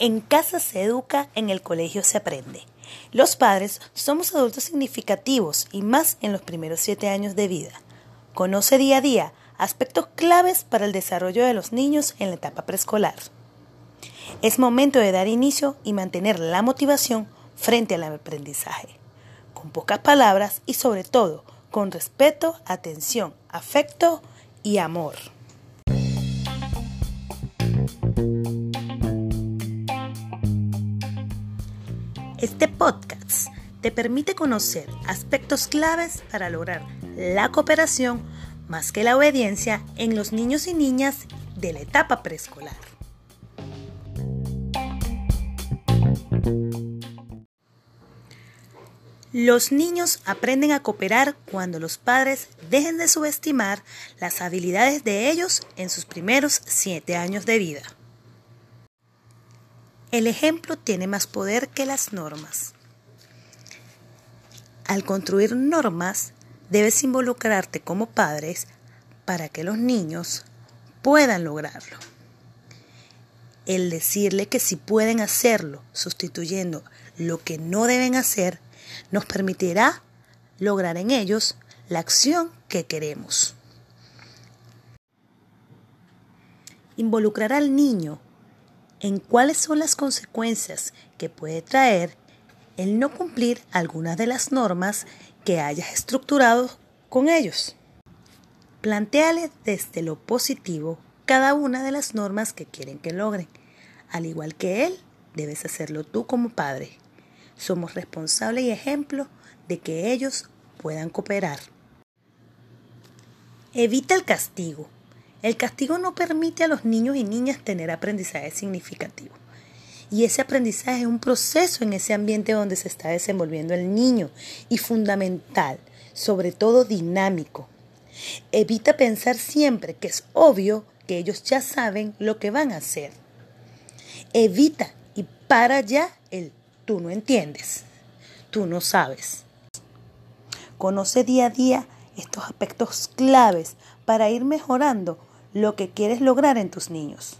En casa se educa, en el colegio se aprende. Los padres somos adultos significativos y más en los primeros siete años de vida. Conoce día a día aspectos claves para el desarrollo de los niños en la etapa preescolar. Es momento de dar inicio y mantener la motivación frente al aprendizaje, con pocas palabras y sobre todo con respeto, atención, afecto y amor. Este podcast te permite conocer aspectos claves para lograr la cooperación más que la obediencia en los niños y niñas de la etapa preescolar. Los niños aprenden a cooperar cuando los padres dejen de subestimar las habilidades de ellos en sus primeros siete años de vida. El ejemplo tiene más poder que las normas. Al construir normas, debes involucrarte como padres para que los niños puedan lograrlo. El decirle que si pueden hacerlo sustituyendo lo que no deben hacer, nos permitirá lograr en ellos la acción que queremos. Involucrar al niño en cuáles son las consecuencias que puede traer el no cumplir algunas de las normas que hayas estructurado con ellos. Plantéale desde lo positivo cada una de las normas que quieren que logren. Al igual que él, debes hacerlo tú como padre. Somos responsables y ejemplo de que ellos puedan cooperar. Evita el castigo. El castigo no permite a los niños y niñas tener aprendizaje significativo. Y ese aprendizaje es un proceso en ese ambiente donde se está desenvolviendo el niño y fundamental, sobre todo dinámico. Evita pensar siempre que es obvio que ellos ya saben lo que van a hacer. Evita y para ya el tú no entiendes, tú no sabes. Conoce día a día estos aspectos claves para ir mejorando lo que quieres lograr en tus niños.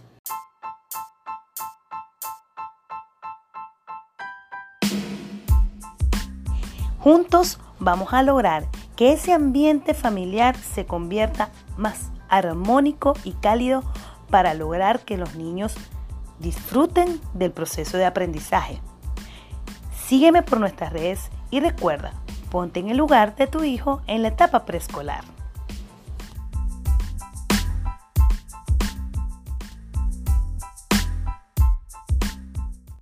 Juntos vamos a lograr que ese ambiente familiar se convierta más armónico y cálido para lograr que los niños disfruten del proceso de aprendizaje. Sígueme por nuestras redes y recuerda, ponte en el lugar de tu hijo en la etapa preescolar.